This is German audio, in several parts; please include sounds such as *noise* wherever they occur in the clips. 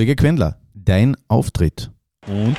Kollege Quendler, dein Auftritt. Und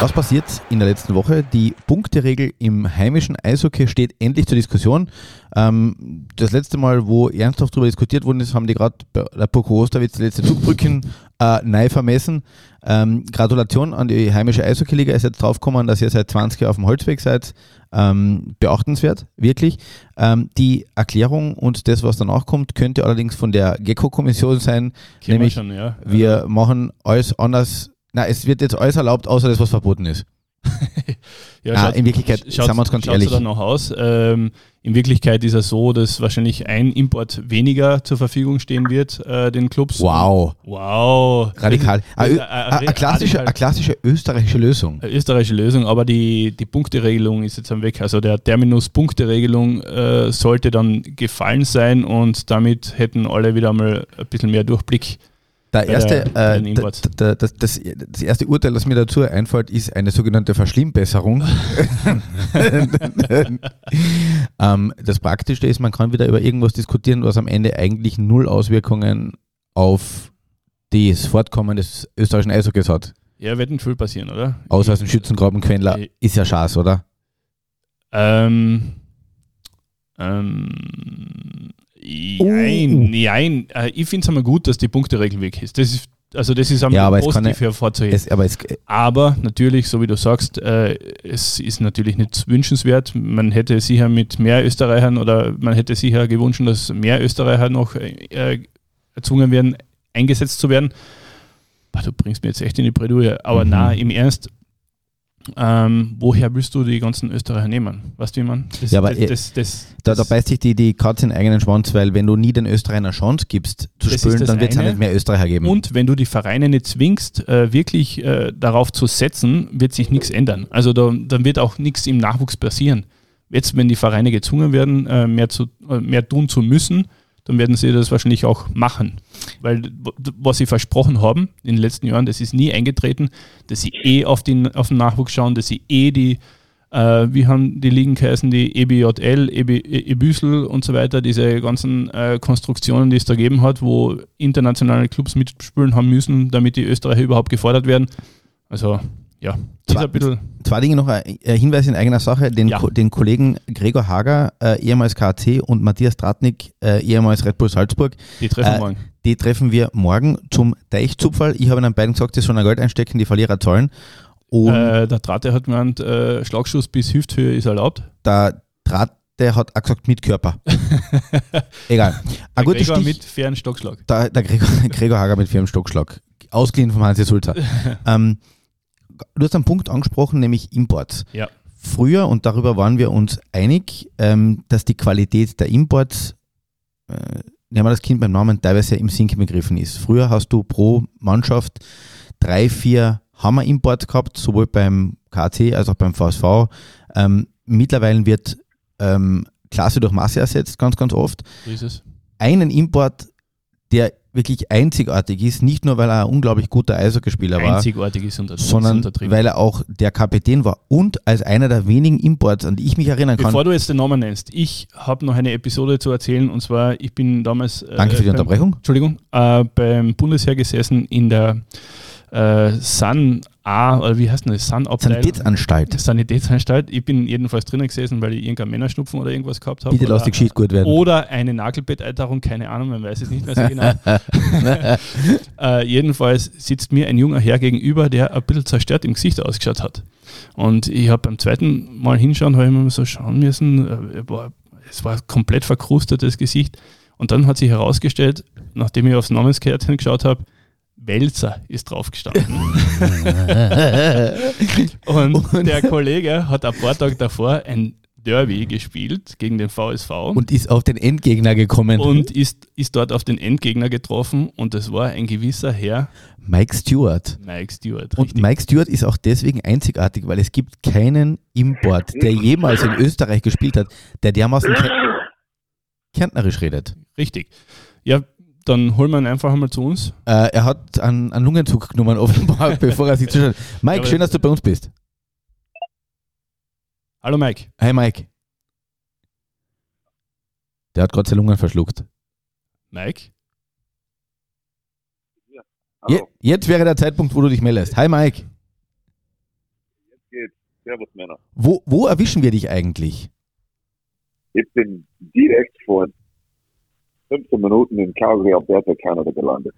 Was passiert in der letzten Woche? Die Punkteregel im heimischen Eishockey steht endlich zur Diskussion. Ähm, das letzte Mal, wo ernsthaft darüber diskutiert worden ist, haben die gerade bei der Poko Osterwitz die letzte Zugbrücken äh, neu vermessen. Ähm, Gratulation an die heimische Eishockey-Liga. Ist jetzt draufgekommen, dass ihr seit 20 Jahren auf dem Holzweg seid. Ähm, beachtenswert, wirklich. Ähm, die Erklärung und das, was danach kommt, könnte allerdings von der GECO-Kommission sein. kennen nämlich, wir schon, ja. wir machen alles anders. Na, es wird jetzt alles erlaubt, außer das, was verboten ist. *laughs* ja, Ah, in Wirklichkeit, schaut, sagen wir uns ganz schaut's ehrlich. noch aus. Ähm, in Wirklichkeit ist es so, dass wahrscheinlich ein Import weniger zur Verfügung stehen wird, äh, den Clubs. Wow. Wow. Radikal. Ist- Eine eine klassische, klassische österreichische Lösung. Eine österreichische Lösung, aber die, die Punkteregelung ist jetzt am Weg. Also der Terminus Punkteregelung äh, sollte dann gefallen sein und damit hätten alle wieder mal ein bisschen mehr Durchblick. Der erste, äh, Imports. d- d- das, das, das erste Urteil, das mir dazu einfällt, ist eine sogenannte Verschlimmbesserung. *laughs* ähm, das Praktische ist, man kann wieder über irgendwas diskutieren, was am Ende eigentlich null Auswirkungen auf das Fortkommen des österreichischen Eishockeys hat. Ja, wird nicht viel passieren, oder? Außer aus dem Schützengraben Quendler. Äh, Ist ja Schaß, oder? Ähm, ähm, jein, jein. Äh, ich finde es einmal gut, dass die Punkteregel weg ist. Das ist also das ist einmal Ja, aber es kann positiv hervorzuheben. Es, aber es, Aber natürlich, so wie du sagst, äh, es ist natürlich nicht wünschenswert. Man hätte sicher mit mehr Österreichern oder man hätte sicher gewünscht, dass mehr Österreicher noch äh, erzwungen werden, eingesetzt zu werden. Boah, du bringst mir jetzt echt in die Bredouille. Aber Mhm. na, im Ernst, ähm, woher willst du die ganzen Österreicher nehmen? Weißt du, wie man? Das, Ja, aber das, eh- das, das, da, da beißt sich die, die Katze in den eigenen Schwanz, weil wenn du nie den Österreichern eine Chance gibst zu spielen, dann wird es ja nicht mehr Österreicher geben. Und wenn du die Vereine nicht zwingst, äh, wirklich äh, darauf zu setzen, wird sich nichts ändern. Also da, dann wird auch nichts im Nachwuchs passieren. Jetzt, wenn die Vereine gezwungen werden, äh, mehr, zu, äh, mehr tun zu müssen, dann werden sie das wahrscheinlich auch machen. Weil was sie versprochen haben in den letzten Jahren, das ist nie eingetreten, dass sie eh auf den, auf den Nachwuchs schauen, dass sie eh die, äh, wie haben die Ligen geheißen, die E EBJL, EB, EBÜSL und so weiter, diese ganzen äh, Konstruktionen, die es da gegeben hat, wo internationale Clubs mitspielen haben müssen, damit die Österreicher überhaupt gefordert werden. Also, ja, Zwei- Zwei Dinge noch, ein ein Hinweis in eigener Sache. Den, Ja. Ko den Kollegen Gregor Hager, äh, ehemals KAC und Matthias Tratnik, äh, ehemals Red Bull Salzburg, die treffen Äh, morgen. die treffen wir morgen zum Deichzupferl. Ich habe ihnen beiden gesagt, sie sollen ein Geld einstecken, die Verlierer zahlen. Und Äh, der Trate hat gemeint, äh, Schlagschuss bis Hüfthöhe ist erlaubt. der Draht, der hat auch gesagt, mit Körper. *laughs* Egal. Ein Der gutes Gregor Stich, mit fairen Stockschlag. der, der Gregor, *laughs* Gregor Hager mit Firmenstockschlag. Ausgeliehen vom Hansi Sulzer. ähm, *laughs* du hast einen Punkt angesprochen, nämlich Imports. Ja. Früher, und darüber waren wir uns einig, ähm, dass die Qualität der Imports, äh, nehmen wir das Kind beim Namen, teilweise im Sinken begriffen ist. Früher hast du pro Mannschaft drei, vier Hammer-Imports gehabt, sowohl beim KC als auch beim VSV. Ähm, mittlerweile wird ähm, Klasse durch Masse ersetzt, ganz, ganz oft So ist es. einen Import, der wirklich einzigartig ist, nicht nur weil er ein unglaublich guter Eishockeyspieler war, Einzigartig ist unter, sondern untertrieben. weil er auch der Kapitän war und als einer der wenigen Imports, an die ich mich erinnern kann. Bevor du jetzt den Namen nennst, ich habe noch eine Episode zu erzählen und zwar, ich bin damals. äh, Danke für die beim- Unterbrechung. Entschuldigung, äh, beim Bundesheer gesessen in der äh, San A, oder wie heißt denn das? San Abteilung. Sanitätsanstalt. Sanitätsanstalt. Ich bin jedenfalls drinnen gesessen, weil ich irgendeinen Männerschnupfen oder irgendwas gehabt habe. Bitte oder, lass die Geschichte gut werden. Oder eine Nagelbetteiterung, keine Ahnung, man weiß es nicht mehr so genau. *laughs* äh, jedenfalls sitzt mir ein junger Herr gegenüber, der ein bisschen zerstört im Gesicht ausgeschaut hat. Und ich habe beim zweiten Mal hinschauen, habe ich mir so schauen müssen, äh, boah, es war komplett verkrustetes Gesicht. Und dann hat sich herausgestellt, nachdem ich aufs Namenskärtchen geschaut habe, Wälzer ist drauf gestanden. *laughs* Und, der Kollege hat ein paar Tage davor ein Derby gespielt gegen den VSV Und ist auf den Endgegner gekommen. und ist, ist dort auf den Endgegner getroffen und das war ein gewisser Herr Mike Stewart. Mike Stewart. Und richtig. Mike Stewart ist auch deswegen einzigartig, weil es gibt keinen Import, der jemals in Österreich gespielt hat, der dermaßen kärntnerisch redet. richtig. Ja, dann holen wir ihn einfach einmal zu uns. Äh, er hat einen, einen Lungenzug genommen, *laughs* offenbar, *laughs* bevor er sich zuschaut. Mike, schön, dass du bei uns bist. Hallo Mike. Hi Mike. Der hat gerade seine Lungen verschluckt. Mike? Je, jetzt wäre der Zeitpunkt, wo du dich meldest. Hi Mike. Jetzt geht's. Servus Männer. Wo, wo erwischen wir dich eigentlich? Ich bin direkt vor 15 Minuten in Calgary, Alberta, Kanada gelandet.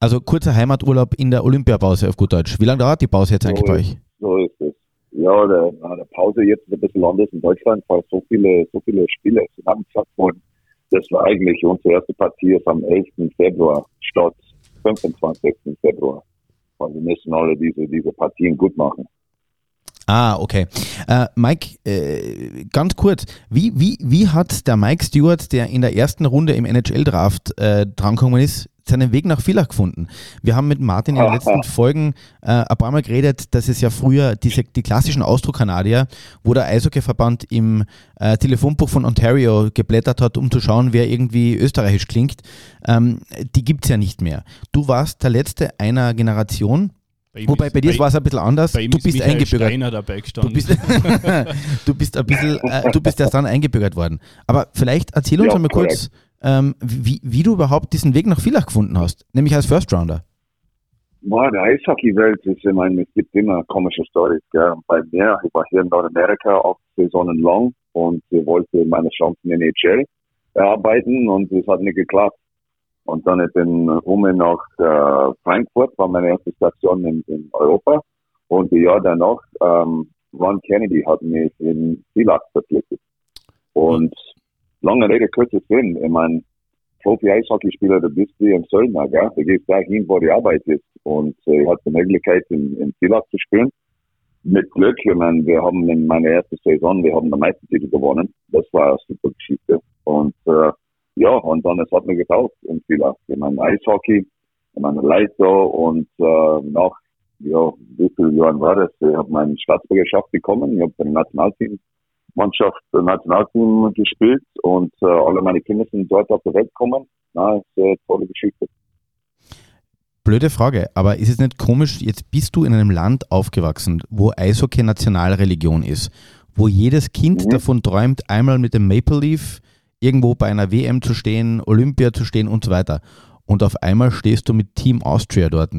Also kurzer Heimaturlaub in der Olympiapause auf gut Deutsch. Wie lange dauert die Pause jetzt eigentlich So bei euch? So ist es. Ja, der, Pause jetzt ein bisschen anders in Deutschland, weil so viele, so viele Spiele zusammengesagt wurden. Das war eigentlich unsere erste Partie ist am 11. Februar statt 25. Februar. Weil wir müssen alle diese, diese Partien gut machen. Ah, okay. Äh, Mike, äh, ganz kurz, wie, wie, wie hat der Mike Stewart, der in der ersten Runde im NHL-Draft äh, drankommen ist, seinen Weg nach Villach gefunden? Wir haben mit Martin in den letzten Folgen äh, ein paar Mal geredet, dass es ja früher diese, die klassischen Austro-Kanadier, wo der Eishockey-Verband im äh, Telefonbuch von Ontario geblättert hat, um zu schauen, wer irgendwie österreichisch klingt, ähm, die gibt's ja nicht mehr. Du warst der Letzte einer Generation, Bei wobei bei dir war es ein bisschen anders. bei ihm Du ist bist Michael eingebürgert. Steiner dabei Du gestanden. bist, *laughs* du bist ein bisschen, äh, du bist erst dann eingebürgert worden. Aber vielleicht erzähl uns Ja, einmal kurz, ähm, wie, wie du überhaupt diesen Weg nach Villach gefunden hast, nämlich als First Rounder. Ja, der Eishockey-Welt ist, ich meine, es gibt immer komische Stories. Gell? Bei mir, ich war hier in Nordamerika auch Saisonen lang und ich wollte meine Chancen in NHL erarbeiten und es hat nicht geklappt. Und dann ich bin rum nach äh, Frankfurt, war meine erste Station in, in Europa. Und die Jahr danach, ähm, Ron Kennedy hat mich in Villach verpflichtet. Und lange Rede, kurzer Sinn, ich meine, Profi-Eishockeyspieler, du bist wie ein Söldner, gell? Du gehst dahin, wo die Arbeit ist. Und äh, ich hatte die Möglichkeit, in, in Villach zu spielen. Mit Glück, ich meine, wir haben in meiner ersten Saison, wir haben den Meistertitel gewonnen. Das war eine super Geschichte. Und äh, ja, und dann, es hat mir getaugt in Villach. Ich meine, Eishockey, ich meine, Leiter und äh, nach, ja, wie viele Jahren war das? Ich habe meine Staatsbürgerschaft bekommen. Ich habe beim Nationalteam Mannschaft, äh, Nationalteam gespielt und äh, alle meine Kinder sind dort auf der Welt gekommen. Na, ist eine tolle Geschichte. Blöde Frage, aber ist es nicht komisch, jetzt bist du in einem Land aufgewachsen, wo Eishockey Nationalreligion ist, wo jedes Kind Mhm. davon träumt, einmal mit dem Maple Leaf irgendwo bei einer WM zu stehen, Olympia zu stehen und so weiter. Und auf einmal stehst du mit Team Austria dort.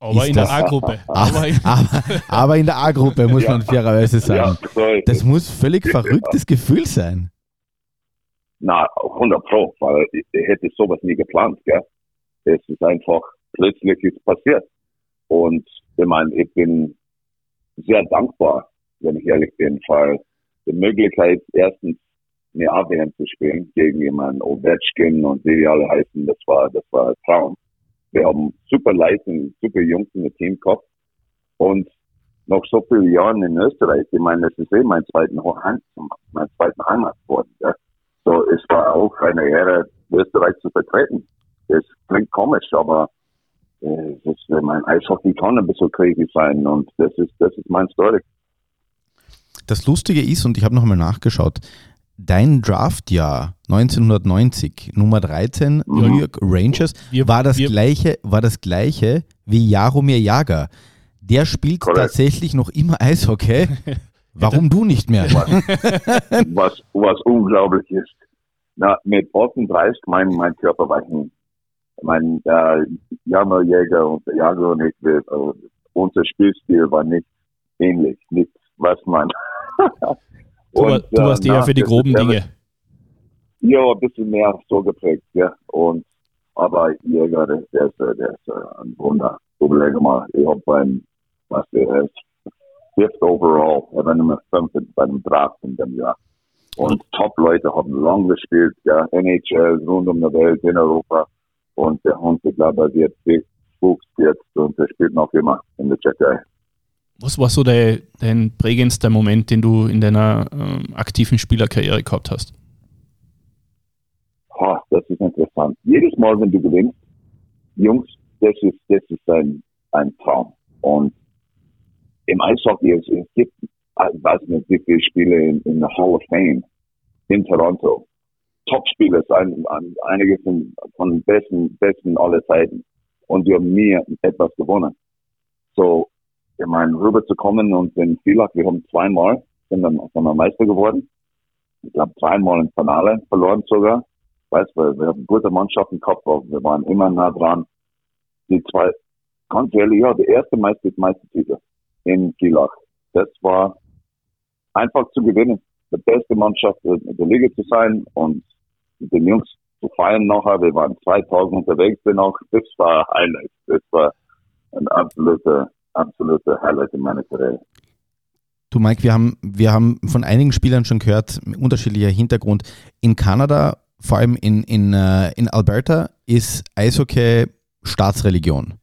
aber in der das- A-Gruppe. *laughs* Aber, Aber in, aber, aber in der A-Gruppe, muss Ja. man fairerweise sagen. Ja, Das muss völlig verrücktes Gefühl sein. Na, 100 Pro, weil ich, ich hätte sowas nie geplant, gell. Es ist einfach, plötzlich ist passiert. Und ich meine, ich bin sehr dankbar, wenn ich ehrlich bin, weil die Möglichkeit, erstens AWM zu spielen gegen jemanden Ovechkin und wie die alle heißen, das war, das war ein Traum. Wir haben super Leute, super Jungs in dem Team gehabt. Und nach so vielen Jahren in Österreich, ich meine, das ist eh mein zweiten Heim, mein zweiten Heimat geworden, gell. So, es war auch eine Ehre, Österreich zu vertreten. Das klingt komisch, aber äh, das ist, mein Eishockey kann ein bisschen crazy sein und das ist, das ist mein Story. Das Lustige ist, und ich habe nochmal nachgeschaut, dein Draftjahr 1990, Nummer 13, Mhm. New York Rangers, Wir- war, das wir- gleiche, war das gleiche wie Jaromir Jager. Der spielt Korrekt. tatsächlich noch immer Eishockey. *laughs* Warum du nicht mehr? was, was unglaublich ist. Na, mit 38, mein, mein Körper war hin. Mein, äh, Jammerjäger und der Jager und ich, wir, äh, unser Spielstil war nicht ähnlich, nicht was man. *laughs* du, Und, du äh, warst eher für die groben ist Dinge. Ja, ein bisschen mehr so geprägt, ja. Und, aber Jäger, der, der ist, äh, der ist äh, ein Wunder. Überlege mal, ich hab beim, was der ist, fifth overall, er war Nummer fünf bei dem Draft in dem Jahr. Und Top-Leute haben lang gespielt, ja, NHL, rund um die Welt, in Europa. Und der Hund, ich glaube, wird Fuchs jetzt und er spielt noch immer in der Tschechei. Was war so dein, dein prägendster Moment, den du in deiner ähm, aktiven Spielerkarriere gehabt hast? Ha, das ist interessant. Jedes Mal, wenn du gewinnst, Jungs, das ist, das ist ein, ein Traum. Und im Eishockey, es, es gibt, ich weiß nicht, wie viele Spiele in, in der Hall of Fame in Toronto. Top-Spieler, ein, ein, einige von, von besten, besten aller Zeiten. Und wir haben nie etwas gewonnen. So, ich meine, rüberzukommen und in Villach, wir haben zweimal sind wir, sind wir Meister geworden. Ich glaube, zweimal im Finale verloren sogar. Weißt du, wir haben gute Mannschaften gehabt, aber wir waren immer nah dran. Die zwei, ganz ehrlich, ja, der erste Meister, Meistertitel in Gilach. Das war einfach zu gewinnen. Die beste Mannschaft in der Liga zu sein und mit den Jungs zu feiern nachher. Wir waren zwei Tage unterwegs noch. Das war Highlight. Das war ein absoluter, absoluter Highlight in meiner Karriere. Du Mike, wir haben, wir haben von einigen Spielern schon gehört, unterschiedlicher Hintergrund. In Kanada, vor allem in, in, äh, in Alberta, ist Eishockey Staatsreligion.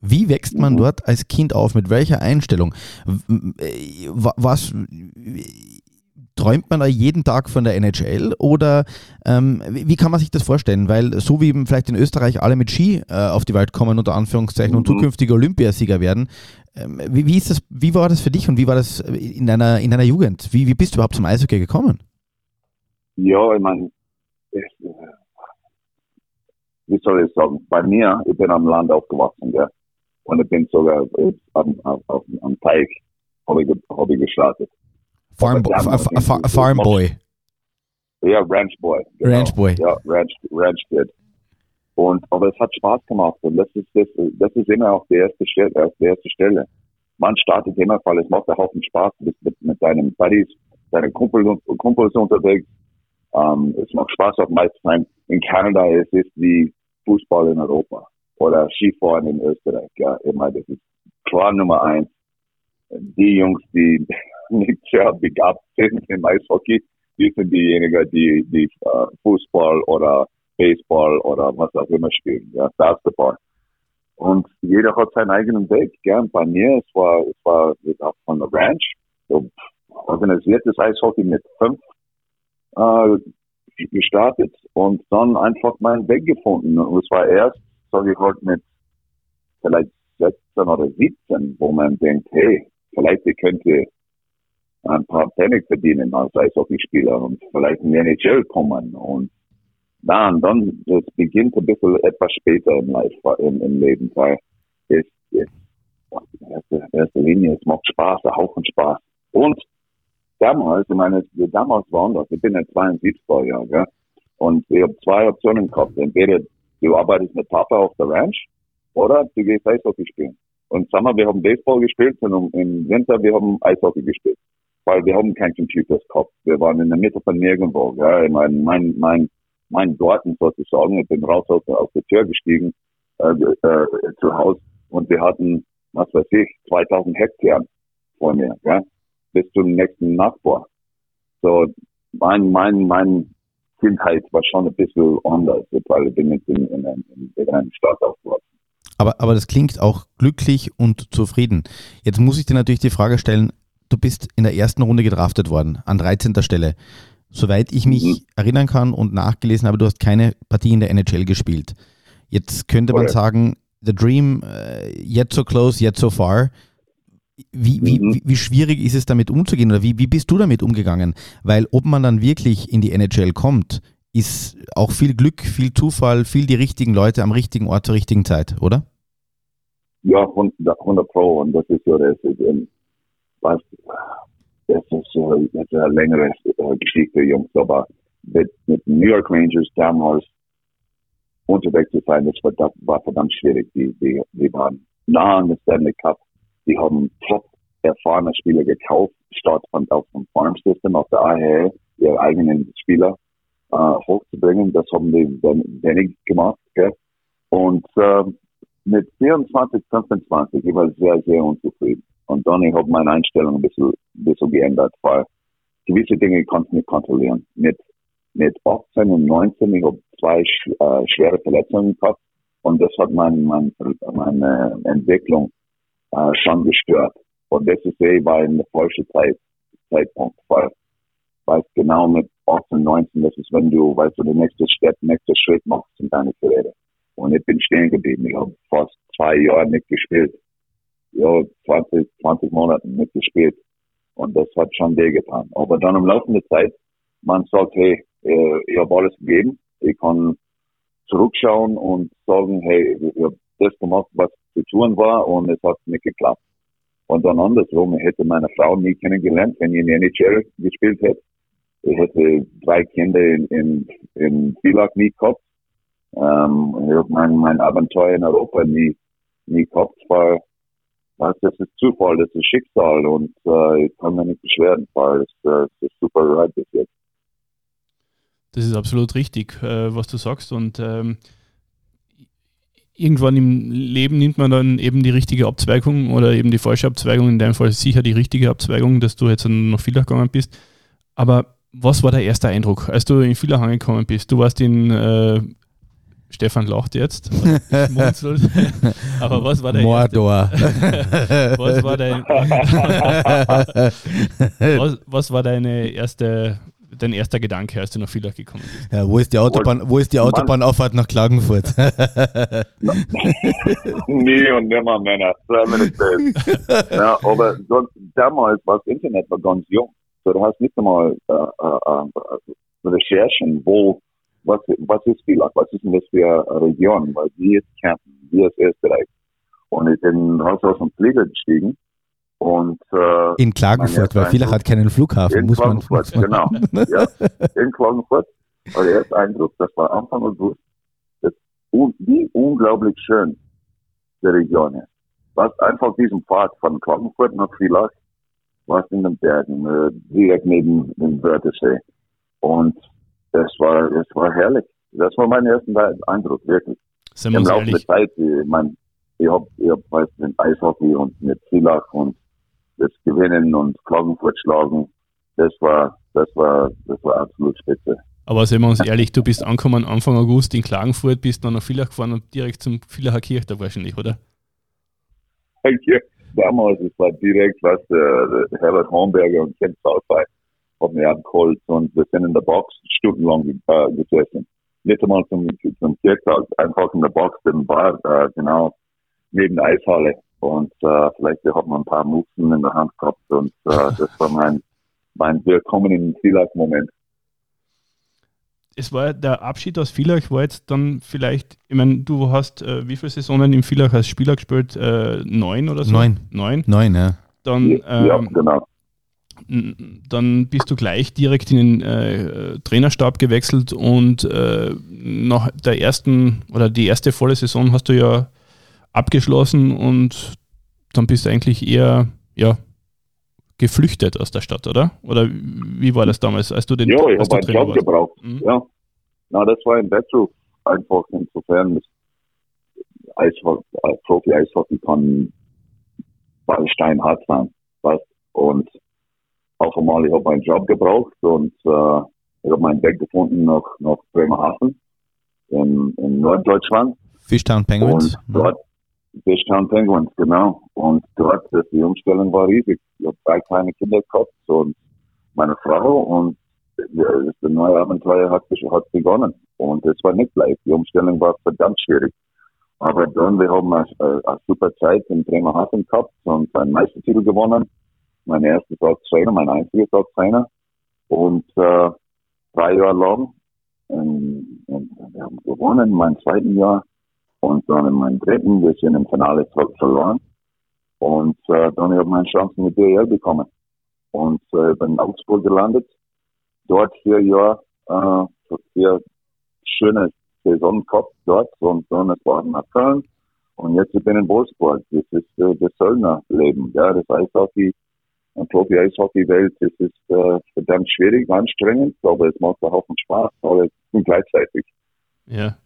Wie wächst man mhm. dort als Kind auf? Mit welcher Einstellung? Was träumt man da jeden Tag von der NHL oder ähm, wie kann man sich das vorstellen? Weil so wie vielleicht in Österreich alle mit Ski äh, auf die Welt kommen, unter Anführungszeichen, mhm. und zukünftige Olympiasieger werden, ähm, wie, wie, ist das, wie war das für dich und wie war das in deiner, in deiner Jugend? Wie, wie bist du überhaupt zum Eishockey gekommen? Ja, ich meine, äh, wie soll ich sagen, bei mir, ich bin am Land aufgewachsen, ja. Und ich bin sogar am, am, am Teig habe ich, hab ich gestartet. Farm, a, farm Boy. Ja, Ranch Boy. Genau. Ranch Boy. Ja, Ranch, Ranch Kid. Und, aber es hat Spaß gemacht. Und das ist, das, das ist immer auch die erste Stelle, äh, die erste Stelle. Man startet immer, weil es macht einen Haufen Spaß. Du bist mit, mit deinen Buddies, deinen Kumpels, Kumpels unterwegs. Ähm, es macht Spaß auf meisten In Kanada ist es wie Fußball in Europa oder Skifahren in Österreich. Ja, immer, das ist klar Nummer eins. Die Jungs, die nicht sehr begabt sind im Eishockey, die sind diejenigen, die, die uh, Fußball oder Baseball oder was auch immer spielen, ja, Basketball. Und jeder hat seinen eigenen Weg, gern. Bei mir, es war, es war von der Ranch, so organisiertes Eishockey mit fünf, äh, gestartet und dann einfach meinen Weg gefunden. Und es war erst, sage ich halt, mit vielleicht 16 oder 17, wo man denkt, hey, vielleicht ich könnte ein paar Pfennig verdienen als Eishockeyspieler und vielleicht in die NHL kommen. Und dann, dann, das beginnt ein bisschen etwas später im, Life, im, im Leben, weil es, es in erster, Linie, es macht Spaß, ein Haufen Spaß. Und damals, ich meine, damals war das, ich bin ein 72er Jahr, gell? und ich habe zwei Optionen gehabt. Entweder du arbeitest mit Papa auf der Ranch oder du gehst Eishockey spielen. Und Sommer, wir haben Baseball gespielt und im Winter, wir haben Eishockey gespielt. Weil wir haben kein Computers gehabt. Wir waren in der Mitte von nirgendwo. Ja. Ich mein, mein, mein, mein Garten sozusagen, ich bin raus aus, aus der Tür gestiegen, äh, äh, zu Hause und wir hatten, was weiß ich, 2000 Hektar vor mir, ja, bis zum nächsten Nachbar. So, mein, mein, mein Kindheit war schon ein bisschen anders, weil ich bin jetzt in, in, in, in einer Stadt aufgewachsen. Aber, aber das klingt auch glücklich und zufrieden. Jetzt muss ich dir natürlich die Frage stellen, du bist in der ersten Runde gedraftet worden, an 13. Stelle. Soweit ich mich mhm. erinnern kann und nachgelesen habe, du hast keine Partie in der NHL gespielt. Jetzt könnte man sagen, the dream, uh, yet so close, yet so far. Wie, wie, mhm. wie, wie, schwierig ist es damit umzugehen oder wie, wie bist du damit umgegangen? Weil ob man dann wirklich in die NHL kommt, ist auch viel Glück, viel Zufall, viel die richtigen Leute am richtigen Ort zur richtigen Zeit, oder? Ja, 100 Pro. Und das ist ja das. Ist, was, das ist, äh, das ist eine längere Geschichte, Jungs, aber mit, mit New York Rangers damals unterwegs zu sein, das war, das war verdammt schwierig. Die, die, die waren nah an der Stanley Cup. Die haben top erfahrene Spieler gekauft, statt von, auf dem Farm System, auf der AHL, ihre eigenen Spieler äh, hochzubringen. Das haben die wenig gemacht. Gell? Und äh, mit 24, 25, ich war sehr, sehr unzufrieden. Und dann ich habe meine Einstellung ein bisschen, ein bisschen geändert, weil gewisse Dinge kannst du nicht kontrollieren. Mit, mit 18 und 19, ich habe zwei äh, schwere Verletzungen gehabt und das hat mein, mein, meine Entwicklung äh, schon gestört. Und das ist eh war in der falschen Zeit, Zeitpunkt, weil weißt genau mit 18, 19, das ist, wenn du, weißt du, der nächste Step, nächste Schritt machst in deiner Karriere. Und ich bin stehen geblieben. Ich habe fast zwei Jahre nicht gespielt ja, 20, 20 Monaten mitgespielt. Und das hat schon wehgetan. Aber dann im Laufe der Zeit, man sagt, hey, äh, ich habe alles gegeben. Ich kann zurückschauen und sagen, hey, ich habe das gemacht, was zu tun war und es hat nicht geklappt. Und dann andersrum, ich hätte meine Frau nie kennengelernt, wenn ich in der NHL gespielt hätte. Ich hätte drei Kinder in, in, in Villach nie gehabt. Ähm, ich habe mein, mein Abenteuer in Europa nie, nie gehabt. War, was, das ist Zufall, das ist Schicksal und äh, ich kann mir nicht beschweren, weil es, äh, es ist super right bis jetzt. Das ist absolut richtig, äh, was du sagst. Und ähm, irgendwann im Leben nimmt man dann eben die richtige Abzweigung oder eben die falsche Abzweigung, in deinem Fall sicher die richtige Abzweigung, dass du jetzt noch viel gegangen bist. Aber was war der erste Eindruck, als du in Villach angekommen bist? Du warst in, äh, Stefan lacht jetzt, *laughs* aber was war der Mordor. Erste, was, war dein, *laughs* was, was war deine erste dein erster Gedanke, als du nach Villach gekommen bist? Ja, wo ist die Autobahn, wo ist die Autobahnauffahrt nach Klagenfurt? *laughs* Nie und nimmer, Männer. ja, aber sonst, damals war das Internet war ganz jung. So, du hast nicht einmal äh, äh, äh, Recherchen, wo, was, was ist Villach, was ist denn das für eine Region, weil wir ist Kärnten, wir ist Österreich. Und ich bin raus aus dem Flieger gestiegen und, äh, in Klagenfurt, weil Villach hat keinen Flughafen, in muss man. Klagenfurt, genau. *laughs* ja, in Klagenfurt war der erste Eindruck, das war Anfang August, das, wie unglaublich schön die Region ist. Was einfach diesen Pfad von Klagenfurt nach Villach, was in den Bergen, äh, direkt neben dem Wörthersee. Und das war, das war herrlich. Das war mein erster Eindruck, wirklich. Im Laufe der Zeit, ich, mein, ich habe ich hab, weiß, mit Eishockey und mit Villach und das Gewinnen und Klagenfurt schlagen, das war, das war, das war absolut spitze. Aber seien wir uns ehrlich, du bist angekommen Anfang August in Klagenfurt, bist dann nach Villach gefahren und direkt zum Villacher Kirchtag wahrscheinlich, oder? Damals, es war direkt, was der Herbert Hornberger und Ken Southside haben mich abgeholt und wir sind in der Box stundenlang äh, gesessen. Nicht einmal zum, zum Kirchtag, einfach in der Box, im Bar, äh, genau, neben der Eishalle. Und äh, vielleicht hat man ein paar Mutzen in der Hand gehabt und äh, *laughs* das war mein, mein Willkommen im Villach-Moment. Es war der Abschied aus Villach war jetzt dann vielleicht, ich meine, du hast äh, wie viele Saisonen im Villach als Spieler gespielt? Äh, neun oder so? Neun. Neun? Neun, ja. Dann, ähm, ja, genau. Dann bist du gleich direkt in den äh, Trainerstab gewechselt und äh, nach der ersten oder die erste volle Saison hast du ja abgeschlossen und dann bist du eigentlich eher ja, geflüchtet aus der Stadt, oder? Oder wie war das damals, als du den Ja, ich habe einen Job warst? gebraucht. Mhm. Ja. Na, das war ein Wettruf einfach insofern. Äh, Profi-Eishockey kann steinhart sein. Was? Und auf einmal, ich habe einen Job gebraucht und äh, ich habe meinen Weg gefunden nach, nach Bremerhaven in, in Norddeutschland. Fishtown Penguins. Und dort, Fishtown Penguins, genau. Und dort, die Umstellung war riesig. Ich habe drei kleine Kinder gehabt und meine Frau und das neue Abenteuer hat, hat begonnen. Und es war nicht leicht. Die Umstellung war verdammt schwierig. Aber dann, wir haben eine, eine super Zeit in Bremerhaven gehabt und einen Meistertitel gewonnen. Mein erster Trainer, mein einziger Trainer. Und äh, drei Jahre lang. Und, und wir haben gewonnen, mein zweiten Jahr. Und dann in meinem dritten, wir sind im Finale verloren. Und äh, dann habe ich meine Chance mit DL bekommen. Und äh, bin in Augsburg gelandet. Dort vier Jahre, äh, vier schöne Saison gehabt dort. Und dann es war nach Köln. Und jetzt ich bin in Wolfsburg. Das ist äh, das Söldnerleben. Ja, das Eishockey, ein Profi-Eishockey-Welt, das ist äh, verdammt schwierig, anstrengend, aber es macht auch Spaß, aber gleichzeitig. Ja,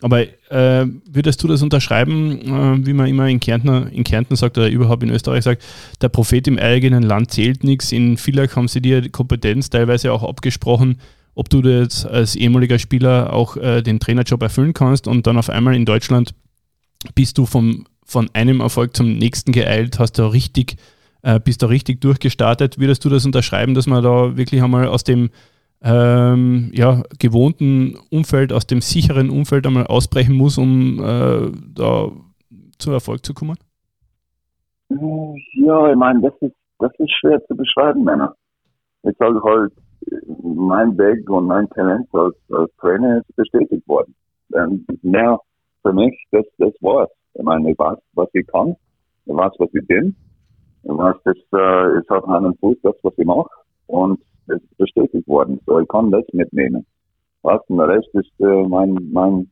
aber äh, würdest du das unterschreiben, äh, wie man immer in Kärnten, in Kärnten sagt oder überhaupt in Österreich sagt, der Prophet im eigenen Land zählt nichts. In Villach haben sie dir Kompetenz teilweise auch abgesprochen, ob du jetzt als ehemaliger Spieler auch äh, den Trainerjob erfüllen kannst und dann auf einmal in Deutschland bist du vom, von einem Erfolg zum nächsten geeilt, hast du richtig, äh, bist da richtig durchgestartet. Würdest du das unterschreiben, dass man da wirklich einmal aus dem ähm, ja, gewohnten Umfeld, aus dem sicheren Umfeld einmal ausbrechen muss, um äh, da zu Erfolg zu kommen? Ja, ich meine, das ist, das ist schwer zu beschreiben, Männer. Ich sage halt, mein Weg und mein Talent als, als Trainer ist bestätigt worden. Ähm, mehr für mich, das, das war's. Ich meine, ich weiß, was ich kann, ich weiß, was ich bin Was das äh, ist auf einem Fuß das, was ich mache. Und das ist bestätigt worden. So, ich kann das mitnehmen. Was? Und der Rest ist äh, mein, mein,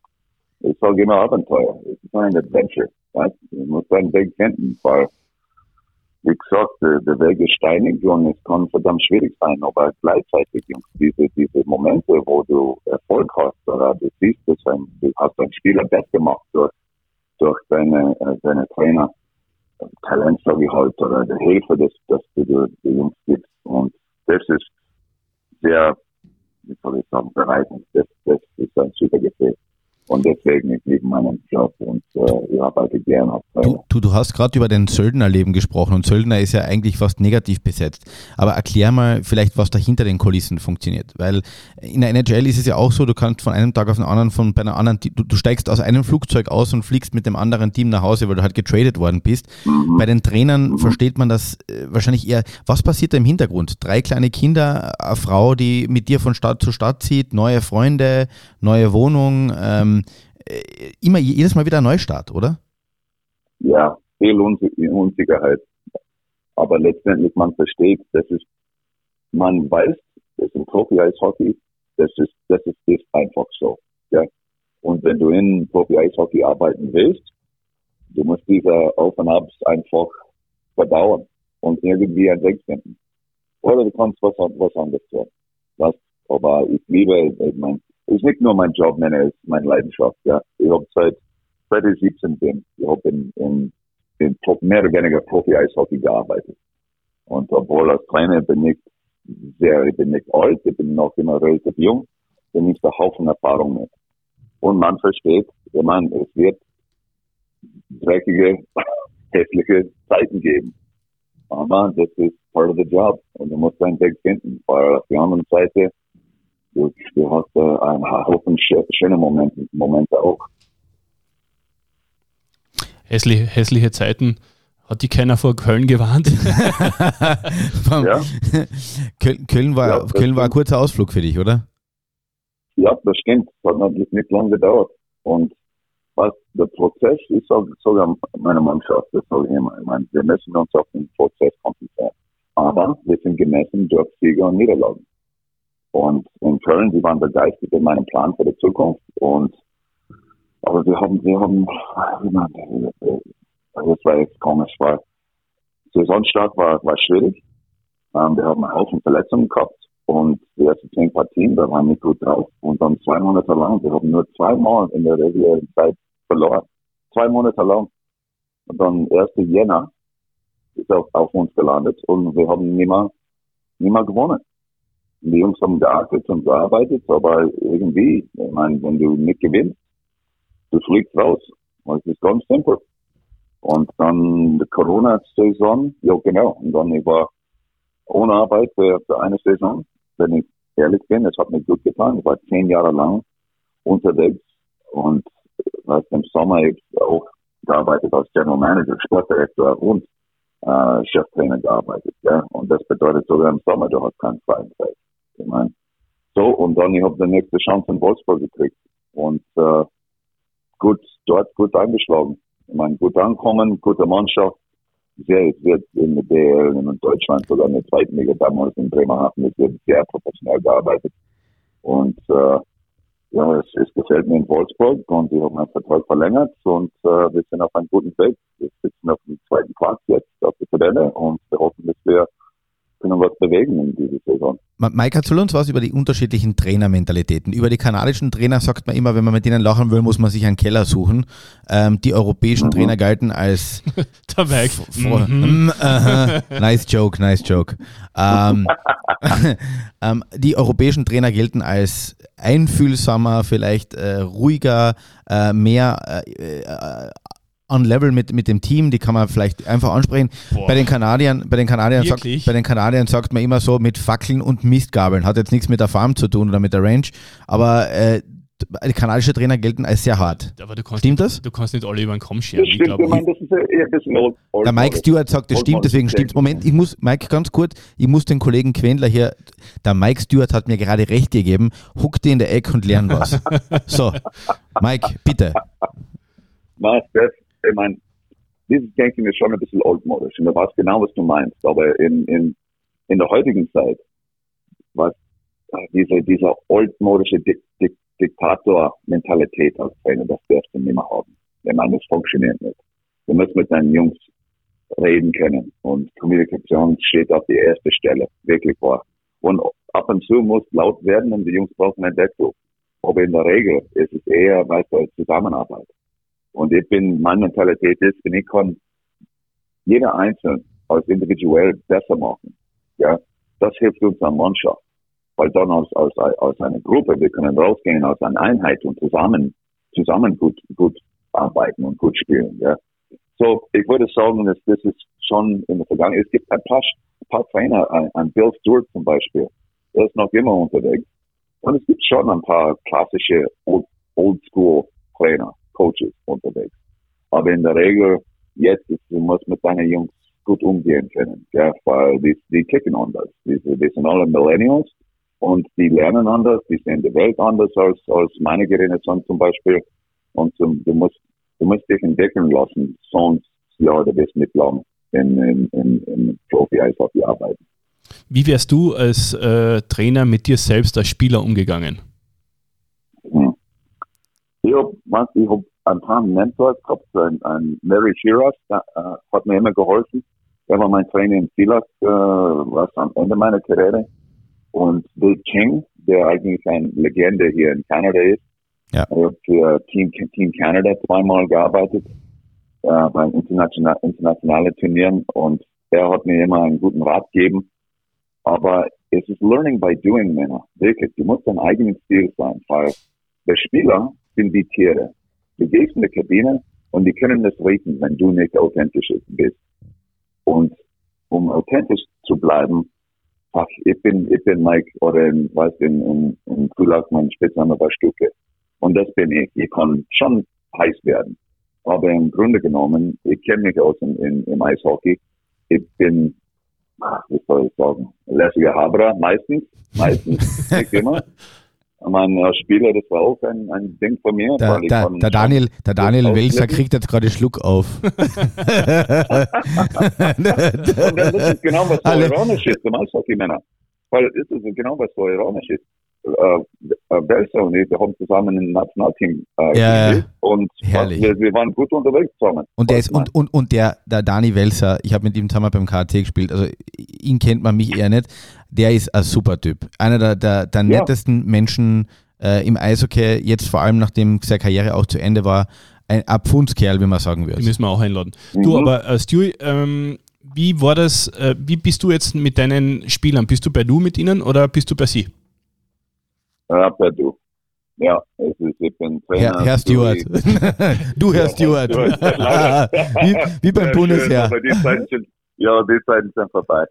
ich sage immer Abenteuer. Es ist ein Adventure. Weißt? Ich muss einen Weg finden, weil, wie gesagt, der, der Weg ist steinig und es kann verdammt schwierig sein, aber gleichzeitig diese, diese Momente, wo du Erfolg hast, oder du siehst, du hast einen Spieler best gemacht durch, durch deine, äh, deine Trainer, Talent, sage ich halt, oder der Hilfe, dass, dass du die Jungs gibst. Und das ist sehr, wie soll ich sagen, bereitend. Das, das ist ein super Gefühl. Und deswegen, ich liebe meinen Job und äh, ich arbeite gerne auf du, du, du hast gerade über den Söldnerleben gesprochen und Söldner ist ja eigentlich fast negativ besetzt. Aber erklär mal vielleicht, was da hinter den Kulissen funktioniert. Weil in der NHL ist es ja auch so, du kannst von einem Tag auf den anderen, von bei einer anderen, du, du steigst aus einem Flugzeug aus und fliegst mit dem anderen Team nach Hause, weil du halt getradet worden bist. Mhm. Bei den Trainern mhm. versteht man das äh, wahrscheinlich eher. Was passiert da im Hintergrund? Drei kleine Kinder, eine Frau, die mit dir von Stadt zu Stadt zieht, neue Freunde, neue Wohnung. Ähm, äh, immer jedes Mal wieder ein Neustart, oder? Ja, viel Unsicherheit. Aber letztendlich man versteht, das ist, man weiß, das ist Profi-Eishockey, das ist, das ist, ist einfach so. Ja. Und wenn du in Profi-Eishockey arbeiten willst, du musst diese Auf und Abs einfach verdauern und irgendwie einen Weg finden. Oder du kannst was, was anderes tun. Was, aber ich liebe, ich meine, ist nicht nur mein Job, meine, ist meine Leidenschaft. Ja. Ich habe seit 2017 bin, ich habe in, in, in mehr oder weniger Profi-Eishockey gearbeitet. Und obwohl als Trainer bin ich sehr, ich bin nicht alt, ich bin noch immer relativ jung, bin ich der Haufen Erfahrung mit. Und man versteht, ich meine, es wird dreckige, *laughs* hässliche Zeiten geben. Aber das ist part of the job. Und du musst deinen Weg finden. Weil auf der anderen Seite, du, du hast äh, einen Haufen schöne Momente, Momente auch. Hässliche, hässliche Zeiten. Hat die keiner vor Köln gewarnt? *laughs* ja. Köln, Köln, war, ja, Köln war ein kurzer Ausflug für dich, oder? Ja, das stimmt. Das hat natürlich nicht lange gedauert. Und was der Prozess, ich sage sogar meiner Mannschaft, das sage ich immer, ich meine, wir müssen uns auf den Prozess konzentrieren. Aber wir sind gemessen durch Sieger und Niederlagen. Und in Köln, die waren begeistert in meinem Plan für die Zukunft. Und aber wir haben, wir haben, das war jetzt komisch, weil Saisonstart war, war schwierig. Ähm, wir haben einen Haufen Verletzungen gehabt und die ersten zehn Partien, da waren nicht gut drauf. Und dann zwei Monate lang, wir haben nur zweimal in der regulären Zeit verloren. Zwei Monate lang. Und dann 1. Jänner ist auf, auf uns gelandet und wir haben nicht mehr gewonnen Jungs haben gearbeitet und gearbeitet, aber irgendwie, ich meine, wenn du nicht gewinnst, du fliegst raus. Das ist ganz simpel. Und dann die Corona-Saison, ja genau, und dann ich war ohne Arbeit für, eine Saison, wenn ich ehrlich bin, es hat mir gut getan. Ich war zehn Jahre lang unterwegs und weißt, im Sommer ich auch gearbeitet als General Manager, Sportdirektor und äh, Cheftrainer gearbeitet. Ja? Und das bedeutet sogar im Sommer, du hast keine freie Zeit. Ich so, und dann ich habe die nächste Chance in Wolfsburg gekriegt. Und äh, gut, dort gut eingeschlagen. Ich meine, gut ankommen, gute Mannschaft. Sehr, es wird in der DL in Deutschland sogar in der zweiten Liga damals in Bremerhaven, es wird sehr professionell gearbeitet. Und äh, ja, es, es gefällt mir in Wolfsburg und ich habe meinen Vertrag verlängert und äh, wir sind auf einem guten Weg. Wir sitzen auf dem zweiten Platz jetzt auf der Tabelle und können was bewegen in dieser Saison. Mike, erzähl uns was über die unterschiedlichen Trainermentalitäten. Über die kanadischen Trainer sagt man immer, wenn man mit denen lachen will, muss man sich einen Keller suchen. Ähm, die europäischen mhm. Trainer galten als... *laughs* Der Mike. Mhm. uh, nice joke, nice joke. Ähm, *laughs* ähm, die europäischen Trainer gelten als einfühlsamer, vielleicht äh, ruhiger, äh, mehr äh, äh on level mit, mit dem Team, die kann man vielleicht einfach ansprechen. Boah. Bei den Kanadiern, bei den Kanadiern sagt, bei den Kanadiern sagt man immer so mit Fackeln und Mistgabeln. Hat jetzt nichts mit der Farm zu tun oder mit der Range, aber äh, die kanadische Trainer gelten als sehr hart. stimmt nicht, das? Du kannst nicht alle über den Kamm scheren. Das stimmt, ich meine, das ist eher ein bisschen old, old Der Mike Stewart sagt, das stimmt, deswegen stimmt Moment, ich muss, Mike, ganz kurz, ich muss den Kollegen Quendler hier, der Mike Stewart hat mir gerade recht gegeben, huck dir in der Ecke und lern was. *laughs* so, Mike, bitte. Mike, das ich meine, dieses Denken ist schon ein bisschen altmodisch. Und du weißt genau, was du meinst. Aber in, in, in der heutigen Zeit, was äh, diese, diese altmodische Dik Dik Diktator-Mentalität als Trainer, das darfst du nicht mehr haben. Ich meine, das funktioniert nicht. Du musst mit deinen Jungs reden können. Und Kommunikation steht auf die erste Stelle, wirklich wahr. Und ab und zu muss laut werden und die Jungs brauchen ein Deckel. Aber in der Regel ist es eher, weißt du, Zusammenarbeit. Und ich bin, meine Mentalität ist, wenn ich kann jeder Einzelne als individuell besser machen, ja, das hilft uns an Mannschaft. Weil dann als, als, als eine Gruppe, wir können rausgehen als eine Einheit und zusammen, zusammen gut, gut arbeiten und gut spielen, ja. So, ich würde sagen, dass das ist schon in der Vergangenheit. Es gibt ein paar, ein paar Trainer, ein, ein Bill Stewart zum Beispiel, der ist noch immer unterwegs. Und es gibt schon ein paar klassische Old-School-Trainer, Coaches unterwegs. Aber in der Regel, jetzt ist, du musst mit deinen Jungs gut umgehen können, ja, weil die, die kicken anders. Die, die sind alle Millennials und die lernen anders, die sehen die Welt anders als, als meine Generation zum Beispiel. Und zum, du musst, du musst dich entwickeln lassen, sonst, ja, du bist nicht lang in, in, in, in Profi-Eishockey arbeiten. Wie wärst du als äh, Trainer mit dir selbst als Spieler umgegangen? Ich habe hab ein paar Mentors gehabt, ein, ein Mary Shiras, der äh, hat mir immer geholfen. Er war mein Trainer in Silas, äh, was am Ende meiner Karriere. Und Bill King, der eigentlich eine Legende hier in Kanada ist. Ja. Er hat für Team, Team Canada zweimal gearbeitet, äh, bei international, internationalen Turnieren. Und er hat mir immer einen guten Rat gegeben aber es ist Learning by Doing, Männer. Wirklich. Du musst dein eigenes Stil sein, weil der Spieler sind die Tiere. Du gehst in die Kabine und die können das riechen, wenn du nicht authentisch bist. Und um authentisch zu bleiben, ach, ich bin, ich bin Mike oder in, weißt, in, in, in Kulak mein Spitzname war Stucke. Und das bin ich. Ich kann schon heiß werden. Aber im Grunde genommen, ich kenne mich aus in, in, im Eishockey. Ich bin wie soll ich sagen, lässige Haberer, meistens, meistens, *laughs* nicht immer. Mein Spieler, das war auch ein, ein Ding von mir. Der, der, der Daniel, der Daniel Welser kriegt jetzt gerade Schluck auf. *laughs* *laughs* Und das ist genau, was so ironisch ist, im Eishockey-Männer. Weil das ist genau, was so ironisch ist äh, Belser und ich, wir haben zusammen im Nationalteam äh, ja, ja. und wir, wir, waren gut unterwegs zusammen. Und der ist und, und, und der, der Dani Welser, ich habe mit ihm zusammen beim KT gespielt, also ihn kennt man mich eher nicht, der ist ein super Typ. Einer der, der, der ja. nettesten Menschen äh, im Eishockey, jetzt vor allem nachdem seine Karriere auch zu Ende war, ein Abfundskerl, wie man sagen würde. Müssen wir auch einladen. Mhm. Du, aber äh, Stu, ähm, wie war das, äh, wie bist du jetzt mit deinen Spielern? Bist du bei du mit ihnen oder bist du bei sie? Ja, per Du. Ja, es ist, ich bin Trainer. Herr, Herr Stewart. *laughs* du, Herr ja, Stewart. *laughs* wie, wie beim ja, Bundesheer. Schön, die Zeiten sind, ja, die Zeiten sind vorbei.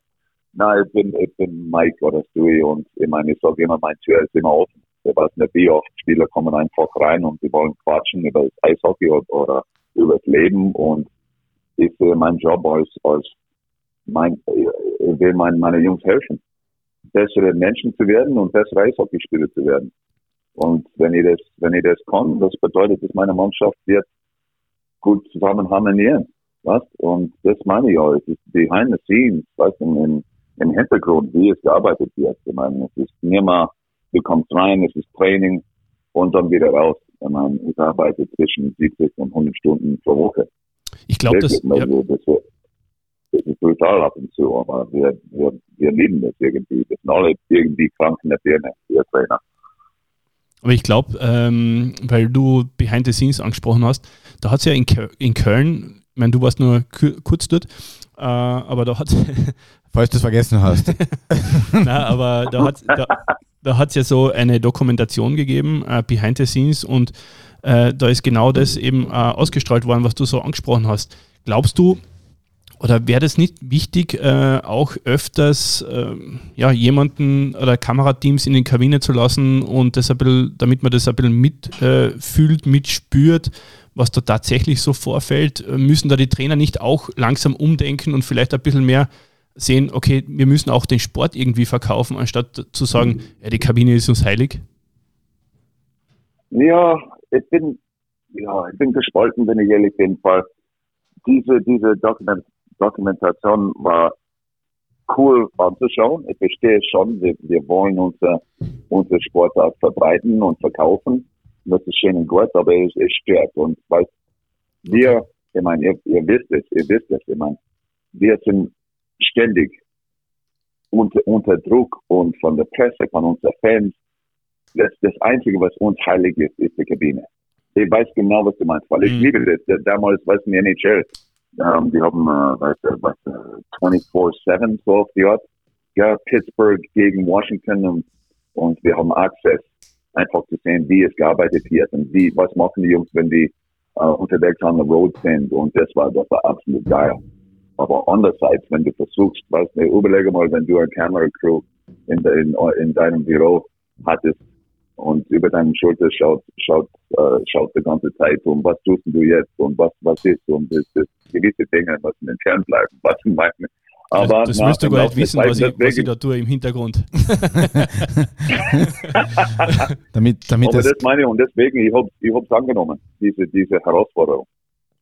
Nein, ich bin, ich bin Mike oder Stewie und ich meine, ich sage immer, mein Tür ist immer offen. Ich weiß nicht, wie oft Spieler kommen einfach rein und die wollen quatschen über das Eishockey oder, oder über das Leben und ich sehe meinen Job als, als mein, ich will mein, meine Jungs helfen bessere Menschen zu werden und bessere Eishockeyspieler zu werden. Und wenn ich das, wenn ich das kann, das bedeutet, dass meine Mannschaft wird gut zusammen harmonieren. Was? Und das meine ich auch. Es ist behind the scenes, was im, im Hintergrund, wie es gearbeitet wird. Ich meine, es ist nicht mehr, du kommst rein, es ist Training und dann wieder raus. Ich meine, ich arbeite zwischen 70 und 100 Stunden pro Woche. Ich glaube, das, ja. das, das ist brutal ab und zu, aber wir, wir, wir lieben das irgendwie. Das sind alle irgendwie krank in der Birne, wir Trainer. Aber ich glaube, ähm, weil du Behind the Scenes angesprochen hast, da hat es ja in, in Köln, ich meine, du warst nur kurz dort, äh, aber da hat *laughs* Falls du es vergessen hast. *laughs* Nein, aber da hat da, da ja so eine Dokumentation gegeben, äh, Behind the Scenes, und äh, da ist genau das eben äh, ausgestrahlt worden, was du so angesprochen hast. Glaubst du, oder wäre das nicht wichtig, äh, auch öfters äh, ja, jemanden oder Kamerateams in den Kabine zu lassen und das ein bisschen, damit man das ein bisschen mitfühlt, äh, mitspürt, was da tatsächlich so vorfällt? Müssen da die Trainer nicht auch langsam umdenken und vielleicht ein bisschen mehr sehen, okay, wir müssen auch den Sport irgendwie verkaufen, anstatt zu sagen, ja, die Kabine ist uns heilig? Ja, ich bin, ja, ich bin gespalten, wenn ich ehrlich bin, weil diese, diese Dokument, Dokumentation war cool anzuschauen. Ich verstehe schon, wir, wir wollen unser, unser Sportart verbreiten und verkaufen. Das ist schön und gut, aber es, es stört. Und weil wir, ich meine, ihr, ihr wisst es, ihr wisst es, ich meine, wir sind ständig unter, unter Druck und von der Presse, von unseren Fans. Das, das Einzige, was uns heilig ist, ist die Kabine. Ich weiß genau, was du meinst, weil ich mhm. liebe das. Damals, was in der NHL, um, die haben, äh, was, was, 24-7 so auf die Art. Ja, Pittsburgh gegen Washington und, und wir haben Access, einfach zu sehen, wie es gearbeitet wird und wie, was machen die Jungs, wenn die uh, unterwegs on the road sind und das war, das war absolut geil. Aber andererseits, wenn du versuchst, weißt du, überlege mal, wenn du eine Kameracrew in, in, in deinem Büro hattest und über deine Schulter schaut, schaut, äh, schaut die ganze Zeit um, was tust du jetzt und was, was ist und das, das gewisse Dinge müssen entfernt bleiben, was ich meine. Aber das, das müsst ihr gar nicht wissen, was ich, was ich da tue im Hintergrund. *laughs* *laughs* damit, damit Aber das, das meine ich und deswegen, ich habe ich hab's angenommen, diese, diese Herausforderung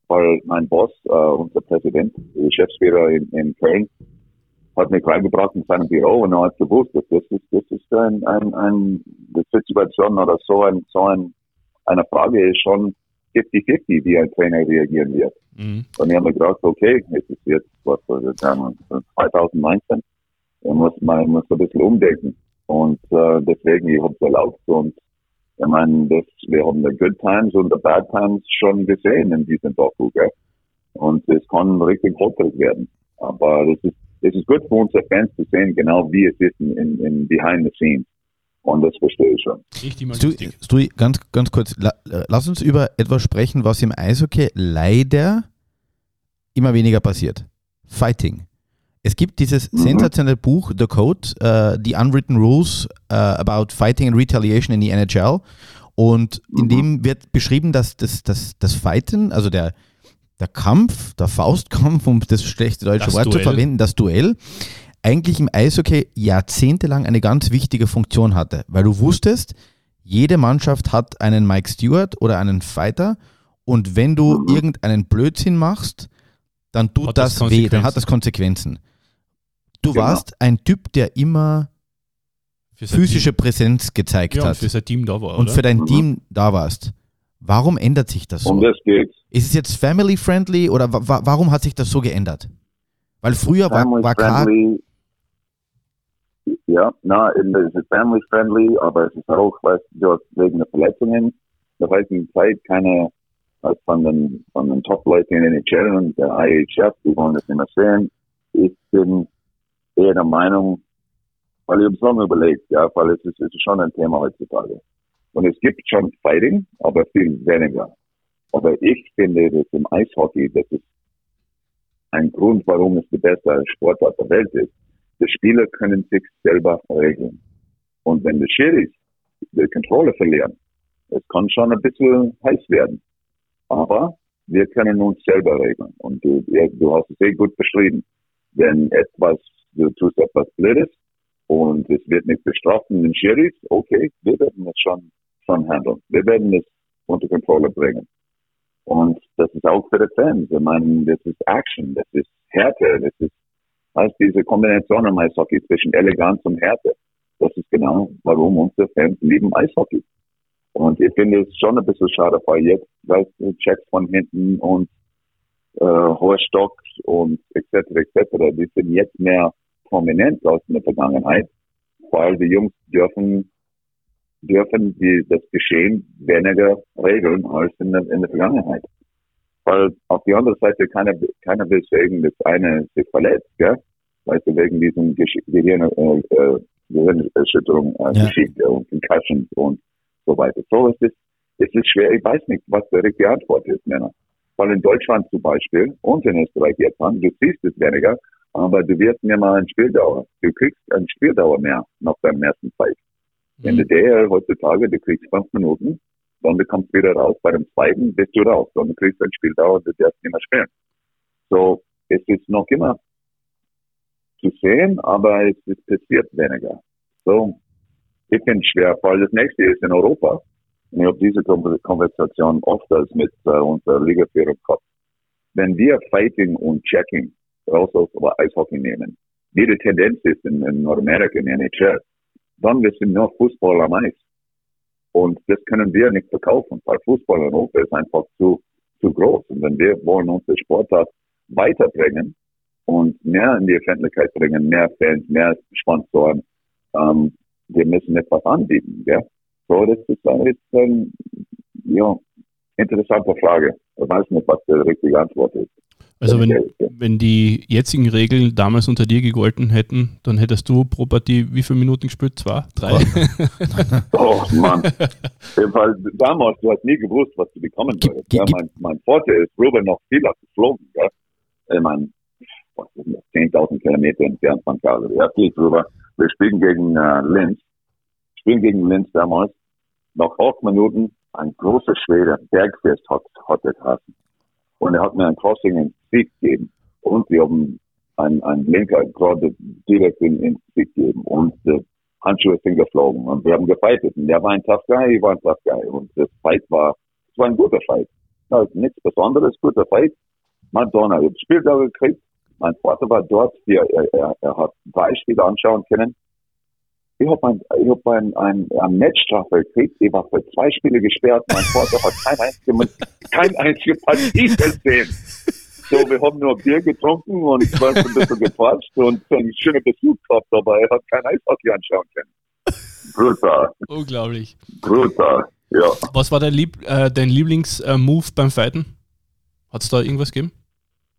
weil mein Boss, äh, unser Präsident, Geschäftsführer in, in Köln, hat mich reingebracht in seinem Büro und er hat gewusst, dass das ist, das ist ein, ein, ein eine Situation oder so ein, so ein, eine Frage ist schon 50-50, wie ein Trainer reagieren wird. Mhm. Und ich habe mir gedacht, okay, es ist jetzt, was ich sagen, 2019, ich muss, man muss ein bisschen umdenken. Und äh, deswegen, ich habe es erlaubt und ich meine, das, wir haben die Good Times und die Bad Times schon gesehen in diesem Doku, gell? Und es kann richtig holprig werden. Aber es ist, es ist gut für unsere Fans zu sehen, genau wie es ist in, in, in behind the scenes. Und das verstehe ich schon. Stu, Stu, ganz, ganz kurz, la, lass uns über etwas sprechen, was im Eishockey leider immer weniger passiert. Fighting. Es gibt dieses mhm. sensationelle Buch, The Code, uh, The Unwritten Rules uh, About Fighting and Retaliation in the NHL. Und in mhm. dem wird beschrieben, dass das, das, das Fighten, also der, der Kampf, der Faustkampf, um das schlechte deutsche das Wort Duell. zu verwenden, das Duell, eigentlich im Eishockey jahrzehntelang eine ganz wichtige Funktion hatte. Weil du wusstest, jede Mannschaft hat einen Mike Stewart oder einen Fighter und wenn du irgendeinen Blödsinn machst, dann tut hat das, das weh, dann hat das Konsequenzen. Du genau. warst ein Typ, der immer physische Team. Präsenz gezeigt ja, hat. Und für sein Team da war. Und für dein mhm. Team da warst. Warum ändert sich das so? Um das geht's. Ist es jetzt family friendly oder wa warum hat sich das so geändert? Weil früher war, war klar. Ja, na, es ist family friendly, aber es ist auch, weißt du, wegen der Verletzungen, der heutigen Zeit keine, also von den, von den Top-Leuten in den NHL und der IHF, die wollen das nicht mehr sehen. Ich bin eher der Meinung, weil ich habe es lange überlegt, ja, weil es ist, es ist schon ein Thema heutzutage. Und es gibt schon Fighting, aber viel weniger. Aber ich finde, dass im Eishockey, das ist ein Grund, warum es die beste Sportart der Welt ist. Die Spieler können sich selber regeln. Und wenn die Schiris die Kontrolle verlieren, es kann schon ein bisschen heiß werden. Aber wir können uns selber regeln. Und du, du hast es sehr gut beschrieben. Wenn etwas du tust etwas Blödes und es wird nicht bestraft in den Schiris, okay, wir werden es schon, schon handeln. Wir werden es unter Kontrolle bringen. Und das ist auch für die Fans. Ich meine, das ist Action, das ist Härte, das ist, heißt diese Kombination im Eishockey zwischen Eleganz und Härte. Das ist genau, warum unsere Fans lieben Eishockey. Und ich finde es schon ein bisschen schade, weil jetzt, weißt du, Checks von hinten und äh, hoher Stock und etc. etc. Die sind jetzt mehr prominent aus in der Vergangenheit, weil die Jungs dürfen, dürfen die, das Geschehen weniger regeln als in der, in der Vergangenheit. Weil auf die andere Seite keiner, keiner will sagen, dass eine sich verletzt, gell? Weißt du, wegen diesem Gehirn, äh, äh, Gehirnerschütterung, äh, ja. Geschichte und Concussions und so weiter. So ist es, es ist schwer. Ich weiß nicht, was die richtige Antwort ist, Männer. Weil in Deutschland zum Beispiel und in Österreich jetzt, du siehst es weniger, aber du wirst mir mal ein Spieldauer. Du kriegst eine Spieldauer mehr nach deinem ersten Fight. Mhm. In der DL heutzutage, du kriegst fünf Minuten, dann du kommst wieder raus. Bei dem zweiten bist du raus. Dann du kriegst eine Spieldauer, du darfst nicht mehr spielen. So, es ist noch immer zu sehen, aber es ist passiert weniger. So, ich finde es schwer, weil das nächste ist in Europa. Und ich habe diese Konversation oft als mit äh, unserer Ligaführung gehabt. wenn wir Fighting und Checking raus aus Eishockey nehmen, wie die Tendenz ist in, in Nordamerika, in NHL, dann wir sind nur Fußball am Eis. Und das können wir nicht verkaufen, weil Fußball in Europa ist einfach zu, zu groß. Und wenn wir wollen unsere Sportart weiterbringen und mehr in die Öffentlichkeit bringen, mehr Fans, mehr Sponsoren, ähm, wir müssen etwas anbieten. Ja? So, das ist, ist ähm, ja, interessante Frage. Ich weiß nicht, was die richtige Antwort ist. Also wenn, wenn die jetzigen Regeln damals unter dir gegolten hätten, dann hättest du pro Partie wie viele Minuten gespielt? Zwei? Drei? *laughs* oh Mann. Weil damals, du hast nie gewusst, was du bekommen würdest. Ja, mein, mein Vorteil ist, Ruben noch viel hat geflogen. Ja. Ich meine, 10.000 Kilometer entfernt von Karlsruhe. Ja, viel drüber. Wir spielen gegen äh, Linz. Spielen gegen Linz damals. Nach acht Minuten ein großer Schwede, Bergfest hat, hat er geheißen. Und er hat mir ein Crossing ins Sieg gegeben. Und wir haben ein, ein Linker gerade direkt in, ins Sieg gegeben. Und die Handschuhe sind geflogen. Und wir haben gefightet. Und der war ein Tough Guy, ich war ein Tough Guy. Und das Fight war, es war ein guter Fight. Ja, nichts Besonderes, guter Fight. Madonna, ich habe Spieltag gekriegt. Mein Vater war dort. Er, er, er hat drei Spiele anschauen können. Ich habe ein, hab ein, ein, ein Matchstrafe gekriegt. Ich war für zwei Spiele gesperrt. Mein Vater hat kein einziges, kein einziges Partie gesehen. So, wir haben nur Bier getrunken und ich war ein bisschen gequatscht und einen schönen Besuch gehabt, aber er hat kein Eishockey anschauen können. Brutal. Unglaublich. Brutal, ja. Was war dein, Lieb äh, dein Lieblingsmove beim Fighten? Hat es da irgendwas gegeben?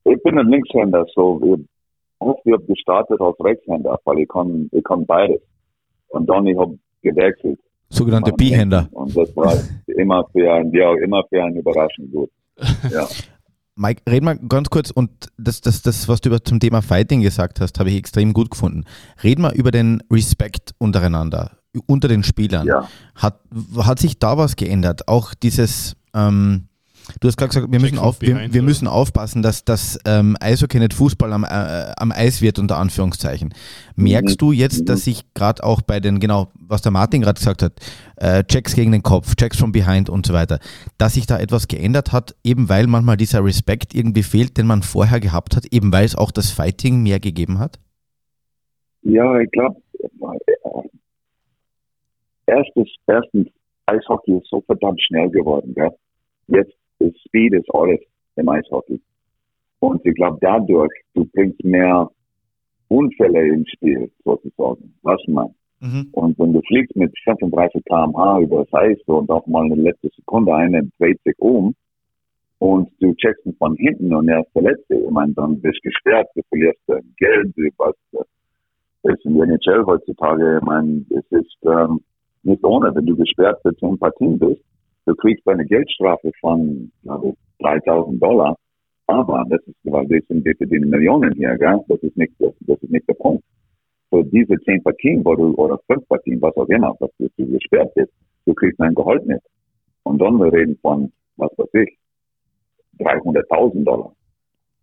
Ich bin ein Linkshänder, so ich, ich habe gestartet als Rechtshänder, weil ich kann, ich kann beides. Und dann ich habe gewechselt. Sogenannte B-Händer. Und das war immer für ein, ja, immer für ein Überraschend gut. Ja. *laughs* Mike, red mal ganz kurz und das, das, das, was du über zum Thema Fighting gesagt hast, habe ich extrem gut gefunden. Red mal über den Respekt untereinander, unter den Spielern. Ja. Hat, hat sich da was geändert? Auch dieses, ähm, Du hast gerade gesagt, wir, müssen, auf, wir, wir, müssen aufpassen, dass das ähm, Eishockey nicht Fußball am, äh, am Eis wird, unter Anführungszeichen. Merkst du jetzt, dass sich gerade auch bei den, genau, was der Martin gerade gesagt hat, äh, Checks gegen den Kopf, Checks from behind und so weiter, dass sich da etwas geändert hat, eben weil manchmal dieser Respekt irgendwie fehlt, den man vorher gehabt hat, eben weil es auch das Fighting mehr gegeben hat? Ja, ich glaube, erstens, erstens, Eishockey ist so verdammt schnell geworden. Gell? Jetzt Speed ist alles im Eishockey. Und ich glaube, dadurch, du bringst mehr Unfälle ins Spiel, sozusagen. Was man. Mhm. Und wenn du fliegst mit 35 km/h über das Eis und auch mal eine letzte Sekunde eine dreht sich um und du checkst ihn von hinten und er ist der Letzte, ich meine, dann bist du gesperrt, du verlierst dein Geld, was ist in der NHL heutzutage, ich meine, es ist ähm, nicht ohne, wenn du gesperrt für zehn Partien bist, Du kriegst eine Geldstrafe von, glaube 3000 Dollar. Aber das ist, weil wir sind, wir verdienen Millionen hier, gell? Das ist nicht, das, das ist nicht der Punkt. So diese zehn Partien, wo du, oder fünf Partien, was auch immer, was du, gesperrt bist, du kriegst ein Gehalt nicht. Und dann wir reden von, was weiß ich, 300.000 Dollar.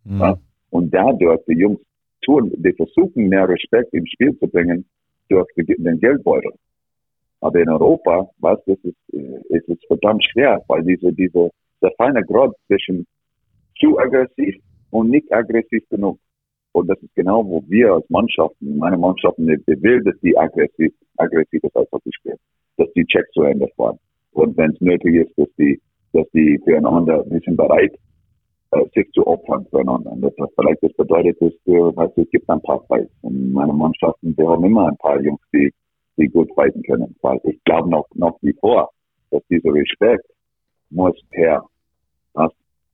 Mhm. Ja? Und dadurch, die Jungs tun, die versuchen mehr Respekt ins Spiel zu bringen durch den Geldbeutel. Aber in Europa, was, das ist, ist es verdammt schwer, weil diese, diese, der feine Grad zwischen zu aggressiv und nicht aggressiv genug. Und das ist genau, wo wir als Mannschaften, meine Mannschaften, die will, dass die aggressiv, aggressives Eishockey spielen, dass die Checks zu Ende fahren. Und wenn es nötig ist, dass die, dass die füreinander, wir sind bereit, äh, sich zu opfern füreinander. Und das, was vielleicht das bedeutet, ist, äh, weißt du, es gibt ein paar Fights. Und meine Mannschaften, wir haben immer ein paar Jungs, die die gut fighten können. Weil ich glaube noch, noch wie vor, dass dieser Respekt muss her.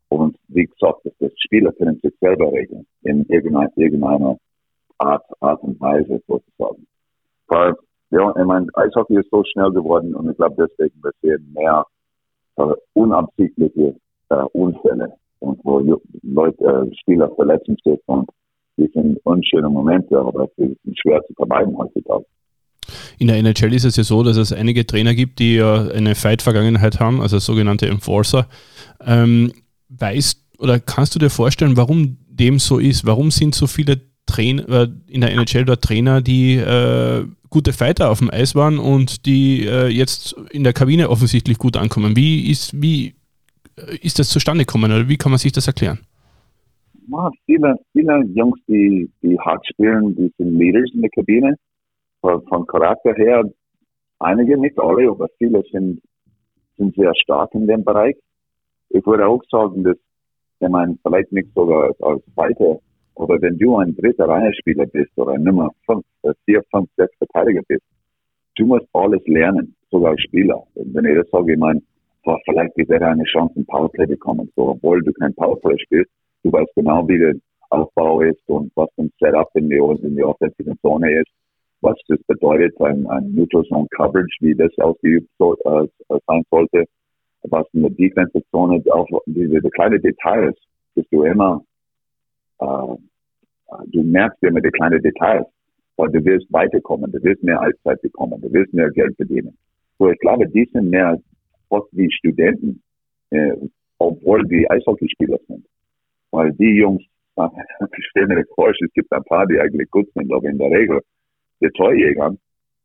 Und wie gesagt, dass das Spieler können sich selber regeln. In irgendeiner, irgendeiner Art, Art und Weise sozusagen. Weil, ja, ich meine, Eishockey ist so schnell geworden und ich glaube deswegen, wir sehen mehr äh, unabsichtliche äh, Unfälle und wo Leute, äh, Spieler verletzen sich und die sind unschöne Momente, aber die sind schwer zu vermeiden heutzutage. In der NHL ist es ja so, dass es einige Trainer gibt, die ja eine Fight-Vergangenheit haben, also sogenannte Enforcer. Ähm, weißt oder kannst du dir vorstellen, warum dem so ist? Warum sind so viele Trainer äh, in der NHL dort Trainer, die äh, gute Fighter auf dem Eis waren und die äh, jetzt in der Kabine offensichtlich gut ankommen? Wie ist, wie äh, ist das zustande gekommen oder wie kann man sich das erklären? man, viele, viele Jungs, die, die hart spielen, die sind Leaders in der Kabine. Von, von Charakter her, einige, nicht alle, aber viele sind, sind sehr stark in dem Bereich. Ich würde auch sagen, dass, ich meine, vielleicht nicht sogar als, Zweiter, aber wenn du ein dritter Reihenspieler bist oder Nummer 5, 4, 5, 6 Verteidiger bist, du musst alles lernen, sogar als Spieler. Wenn ich das sage, ich meine, vielleicht wird er eine Chance, ein Powerplay bekommen. So, obwohl du kein Powerplay spielst, du weißt genau, wie der Aufbau ist und was ein Setup in die, in die offensiven Zone ist, was das bedeutet, ein, ein Neutral Zone Coverage, wie das ausgeübt so, äh, sein sollte, was in der Defensive Zone, auch diese die kleinen Details, dass du immer, äh, du merkst immer die kleinen Details, weil du willst weiterkommen, du willst mehr Allzeit bekommen, du willst mehr Geld verdienen. So, ich glaube, die sind mehr fast wie Studenten, äh, obwohl die Eishockeyspieler sind. Weil die Jungs, *laughs* ich stelle mir vor, es gibt ein paar, die eigentlich gut sind, aber in der Regel, die Torjäger,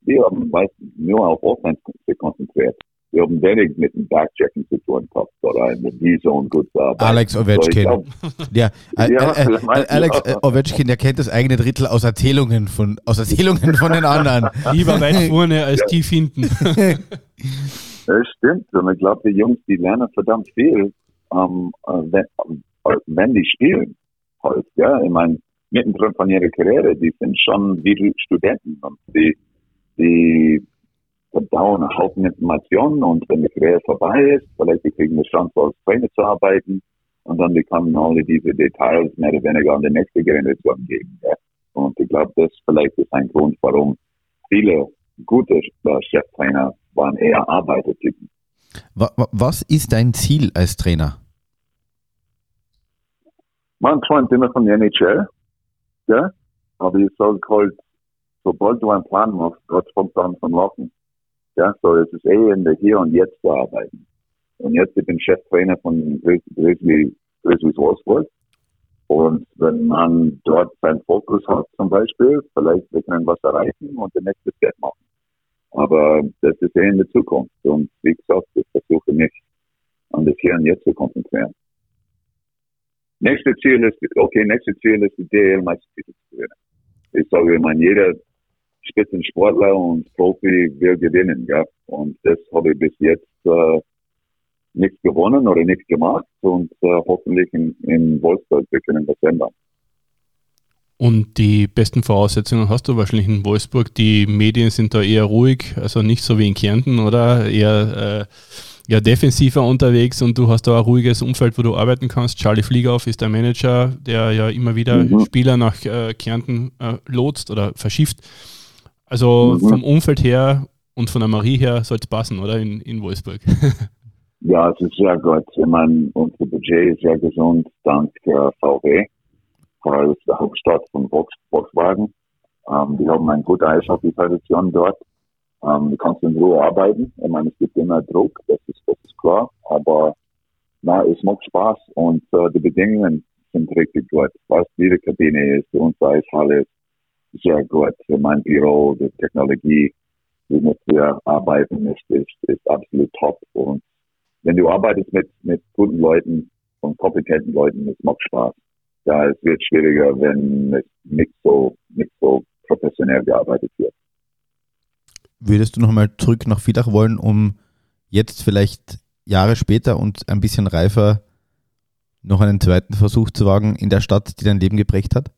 die haben meistens nur auf Offense konzentriert. Die haben wenig mit dem Backchecking zu tun gehabt oder in der D-Zone gut zu arbeiten. Alex Ovechkin. So, ja, äh, ja äh, äh, Alex ja. Ovechkin, der kennt das eigene Drittel aus Erzählungen von, aus Erzählungen von den anderen. *laughs* Lieber weit vorne als tief hinten. *laughs* Das stimmt. Und ich glaube, die Jungs, die lernen verdammt viel, ähm, wenn, wenn die spielen. Halt, ja, ich meine, mittendrin von ihrer Karriere, die sind schon wie Studenten und die, die verdauen Haufen Informationen und wenn die Karriere vorbei ist, vielleicht die kriegen eine Chance als Trainer zu arbeiten und dann bekommen alle diese Details mehr oder weniger an die nächste Generation geben. Ja. Und ich glaube, das vielleicht ist ein Grund, warum viele gute Cheftrainer waren eher Arbeitertypen. Was ist dein Ziel als Trainer? Man träumt immer von der NHL, ja? aber ich sage halt, sobald du einen Plan machst, Gott fängt an von Laufen. Ja, so es ist eh in der Hier und Jetzt zu arbeiten. Und jetzt ich bin Cheftrainer von Grizzly, Grizzlies Wolfsburg. Und wenn man dort seinen Fokus hat zum Beispiel, vielleicht wir können was erreichen und den nächsten Step machen. Aber das ist eh in der Zukunft. Und wie gesagt, ich versuche mich an das Hier und Jetzt zu konzentrieren. Nächste Ziel ist, okay, nächste Ziel ist, die DL-Meistertitel zu gewinnen. Ich sage, meine, jeder Spitzensportler und Profi will gewinnen, ja. Und das habe ich bis jetzt äh, nicht gewonnen oder nicht gemacht und äh, hoffentlich in, in Wolfsburg wir können das ändern. Und die besten Voraussetzungen hast du wahrscheinlich in Wolfsburg. Die Medien sind da eher ruhig, also nicht so wie in Kärnten, oder? Eher äh, ja, defensiver unterwegs und du hast da ein ruhiges Umfeld, wo du arbeiten kannst. Charlie Fliegauf ist der Manager, der ja immer wieder mhm. Spieler nach äh, Kärnten äh, lotst oder verschifft. Also mhm. vom Umfeld her und von der Marie her soll es passen, oder? In, in Wolfsburg. *laughs* ja, es ist sehr gut. Ich meine, unser Budget ist sehr gesund, dank äh, VW, weil es der Hauptstadt von Volkswagen. Ähm, wir haben eine gute Eishockey-Tradition dort. Ähm, du kannst in Ruhe arbeiten. Ich meine, es gibt immer Druck, das ist, das ist klar. Aber na, es macht Spaß und äh, die Bedingungen sind richtig gut. Was die Kabine ist, die Eishalle ist sehr gut. Mein Büro, die Technologie, womit wir arbeiten, ist, ist, ist absolut top. Und wenn du arbeitest mit, mit guten Leuten und kompetenten Leuten, es macht Spaß. Ja, es wird schwieriger, wenn es nicht so, nicht so professionell gearbeitet wird. Würdest du nochmal zurück nach Villach wollen, um jetzt vielleicht Jahre später und ein bisschen reifer noch einen zweiten Versuch zu wagen in der Stadt, die dein Leben geprägt hat?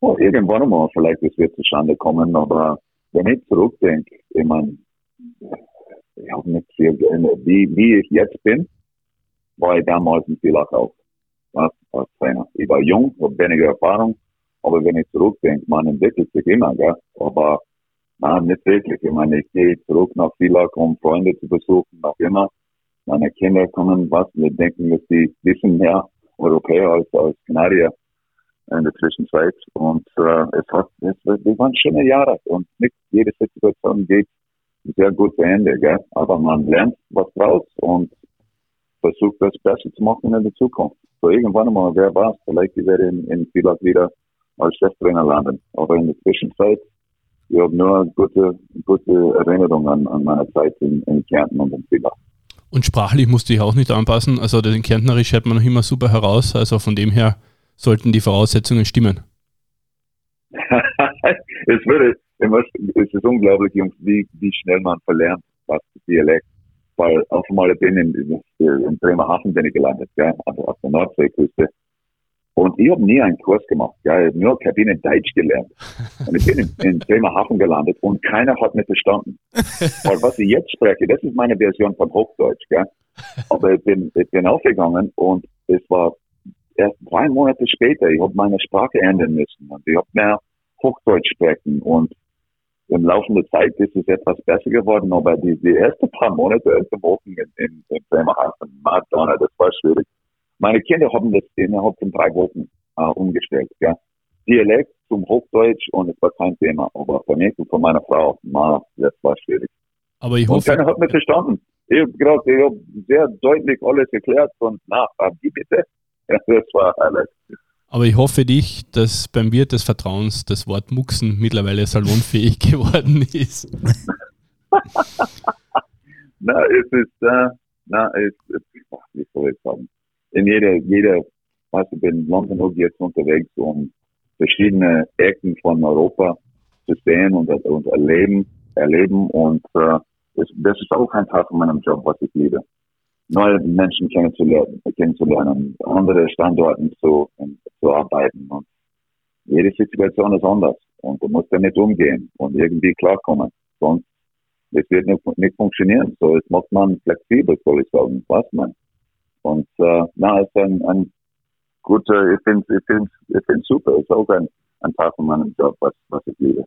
Oh, irgendwann mal vielleicht es zustande kommen, aber wenn ich zurückdenke, ich meine, ich habe nicht viel geändert. Wie, wie ich jetzt bin, war ich damals in Villach auch als, als Trainer. Ich war jung, habe weniger Erfahrung, aber wenn ich zurückdenke, man entwickelt sich immer, gell? aber Nein, nicht wirklich. Ich meine, ich gehe zurück nach Villach, um Freunde zu besuchen, noch immer. Meine Kinder kommen was, wir denken, dass sie wissen mehr Europäer als, als Kanadier in der Zwischenzeit. Und äh, es hat, es, es waren schöne Jahre und nicht jede Situation geht sehr gut zu Ende, gell? aber man lernt was draus und versucht das Beste zu machen in der Zukunft. So irgendwann einmal, wer weiß, vielleicht ich werde in, in Villach wieder als Cheftrainer landen. Aber in der Zwischenzeit ich habe nur gute, gute Erinnerungen an, an meine Zeit in, in Kärnten und in Villach. Und sprachlich musst du dich auch nicht anpassen. Also den Kärntnerisch hört man noch immer super heraus. Also von dem her sollten die Voraussetzungen stimmen. *laughs* es würde, es ist unglaublich, Jungs, wie, wie schnell man verlernt, was Dialekt. Weil auf einmal bin in, in, in Bremerhaven bin ich gelandet, ja, also auf der Nordseeküste. Und ich habe nie einen Kurs gemacht. Ja, ich habe nur Kabine Deutsch gelernt. Und ich bin in, in Bremerhaven gelandet und keiner hat mich verstanden. *laughs* Weil was ich jetzt spreche, das ist meine Version von Hochdeutsch. Gell? Aber ich bin, ich bin aufgegangen und es war erst drei Monate später, ich habe meine Sprache ändern müssen und ich habe mehr Hochdeutsch sprechen und im Laufe der Zeit ist es etwas besser geworden, aber die, die ersten paar Monate, erste Wochen in, in, in Bremerhaven, Madonna, das war schwierig. Meine Kinder haben das innerhalb von drei Wochen äh, umgestellt. Ja. Dialekt zum Hochdeutsch und es war kein Thema. Aber für mich und für meine Frau, ma, das war schwierig. Aber ich hoffe. Und keiner hat mich verstanden. Ich habe gerade, ich habe sehr deutlich alles erklärt und na, wie bitte? *laughs* Ja, das war alles. Aber ich hoffe dich, dass beim Wirt des Vertrauens das Wort Muxen mittlerweile salonfähig *laughs* geworden ist. *laughs* na, es ist, äh, na, es, es, wie soll ich sagen? In jeder, jeder, du, bin lang genug jetzt unterwegs, um verschiedene Ecken von Europa zu sehen und, und erleben, erleben und äh, das, das ist auch ein Teil von meinem Job, was ich liebe. Neue Menschen kennenzulernen, kennenzulernen andere Standorte zu, zu arbeiten und jede Situation ist anders und du musst damit umgehen und irgendwie klarkommen. Sonst es wird nicht, nicht funktionieren. So, es macht man flexibel, soll ich sagen. Was man? Und äh, na, ist ein, ein guter, ich finde ich find, ich find super, ist auch ein, ein Teil von meinem Job, was, was ich liebe.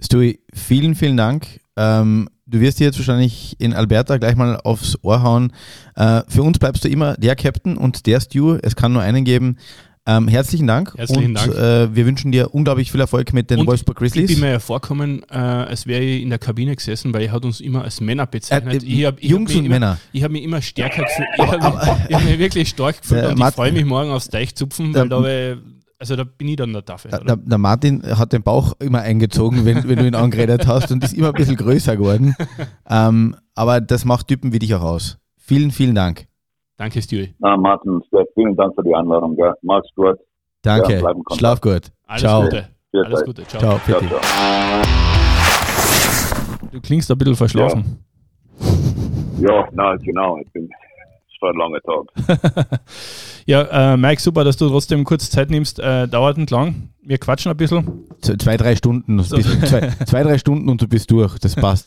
Stewie, vielen, vielen Dank. Ähm, du wirst dir jetzt wahrscheinlich in Alberta gleich mal aufs Ohr hauen. Äh, für uns bleibst du immer der Captain und der Stu. Es kann nur einen geben. Ähm, herzlichen Dank. Herzlichen und, Dank. Äh, wir wünschen dir unglaublich viel Erfolg mit den und Wolfsburg Grizzlies. Ich bin mir ja vorkommen, äh, als wäre ich in der Kabine gesessen, weil er hat uns immer als Männer bezeichnet. Äh, ich hab, ich Jungs hab und immer, Männer. Ich habe mich immer stärker *laughs* gefühlt. Ich habe mich, wirklich stark gefühlt und Mart- ich freue mich morgen aufs Teichzupfen, weil da, wär- also da bin ich dann der Tafel. Der, der, der Martin hat den Bauch immer eingezogen, wenn, wenn du ihn angeredet hast und ist immer ein bisschen größer geworden. *laughs* Ähm, aber das macht Typen wie dich auch aus. Vielen, vielen Dank. Danke, Stewie. Na, Martin, Steph, vielen Dank für die Einladung. Gell? Mach's gut. Danke. Ja. Schlaf gut. Alles Ciao. Gute. Alles. Gute. Ciao. Ciao. Ciao, ciao. Du klingst ein bisschen verschlafen. Ja, na, genau. Ich bin, es war ein langer Tag. *laughs* Ja, äh, Mike, super, dass du trotzdem kurz Zeit nimmst. Äh, dauert nicht lang. Wir quatschen ein bisschen. Z- Zwei, drei Stunden. So. Bis, zwei, zwei, drei Stunden und du bist durch. Das *laughs* passt.